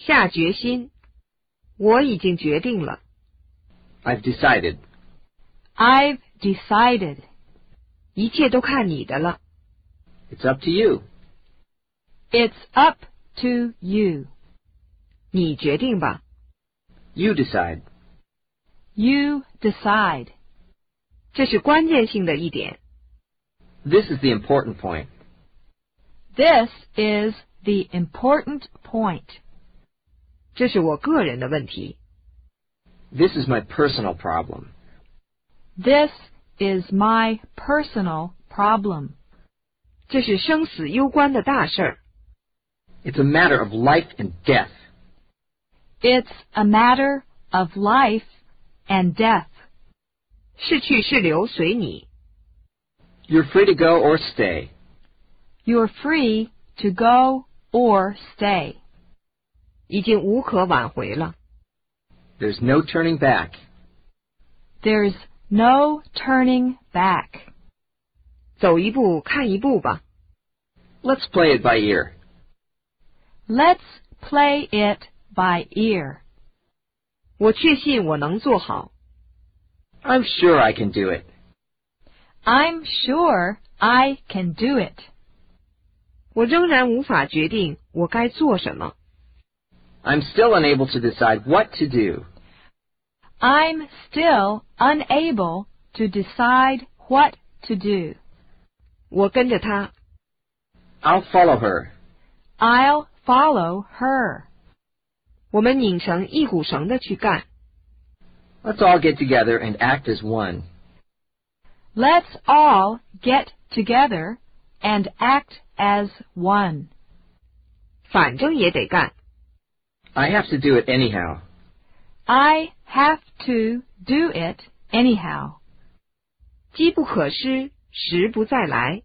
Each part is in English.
下决心。我已经决定了。 I've decided. I've decided. 一切都看你的了。 It's up to you. It's up to you. 你决定吧。 You decide. You decide. 这是关键性的一点。 This is the important point. This is the important point. 这是我个人的问题。 This is my personal problem. This is my personal problem. 这是生死攸关的大事儿。 It's a matter of life and death. It's a matter of life and death. 是去是留随你。 You're free to go or stay. You're free to go or stay. 已经无可挽回了。 There's no turning back. There's no turning back. 走一步看一步吧。 Let's play it by ear. Let's play it by ear. 我确信我能做好。 I'm sure I can do it. I'm sure I can do it. 我仍然无法决定我该做什么。 I'm still unable to decide what to do. I'm still unable to decide what to do. 我跟着他， I'll follow her. I'll follow her. 我们拧成一股绳的去干。 Let's all get together and act as one. Let's all get together and act as one. 反正也得干。 I have to do it anyhow. I have to do it anyhow. 机不可失，时不再来。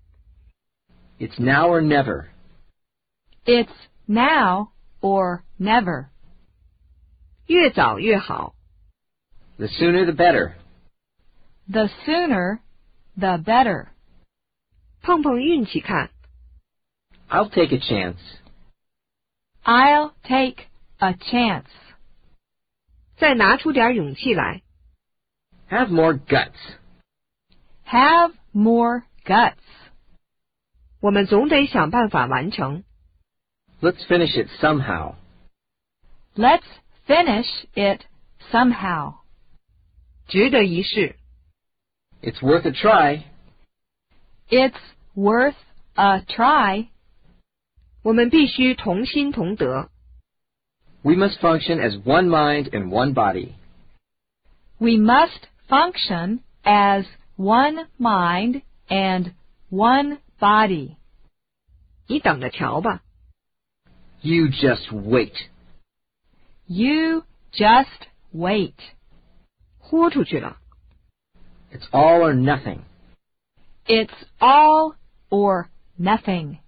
It's now or never. It's now or never. 越早越好。 The sooner the better. The sooner, the better. 碰碰运气看， I'll take a chance. I'll take a chance. 再拿出点勇气来。 Have more guts. Have more guts. 我们总得想办法完成。 Let's finish it somehow. Let's finish it somehow. 值得一试。 It's worth a try. It's worth a try. 我们必须同心同德。 We must function as one mind and one body. We must function as one mind and one body. 你等着瞧吧。 You just wait. You just wait. 豁出去了。 It's all or nothing. It's all or nothing.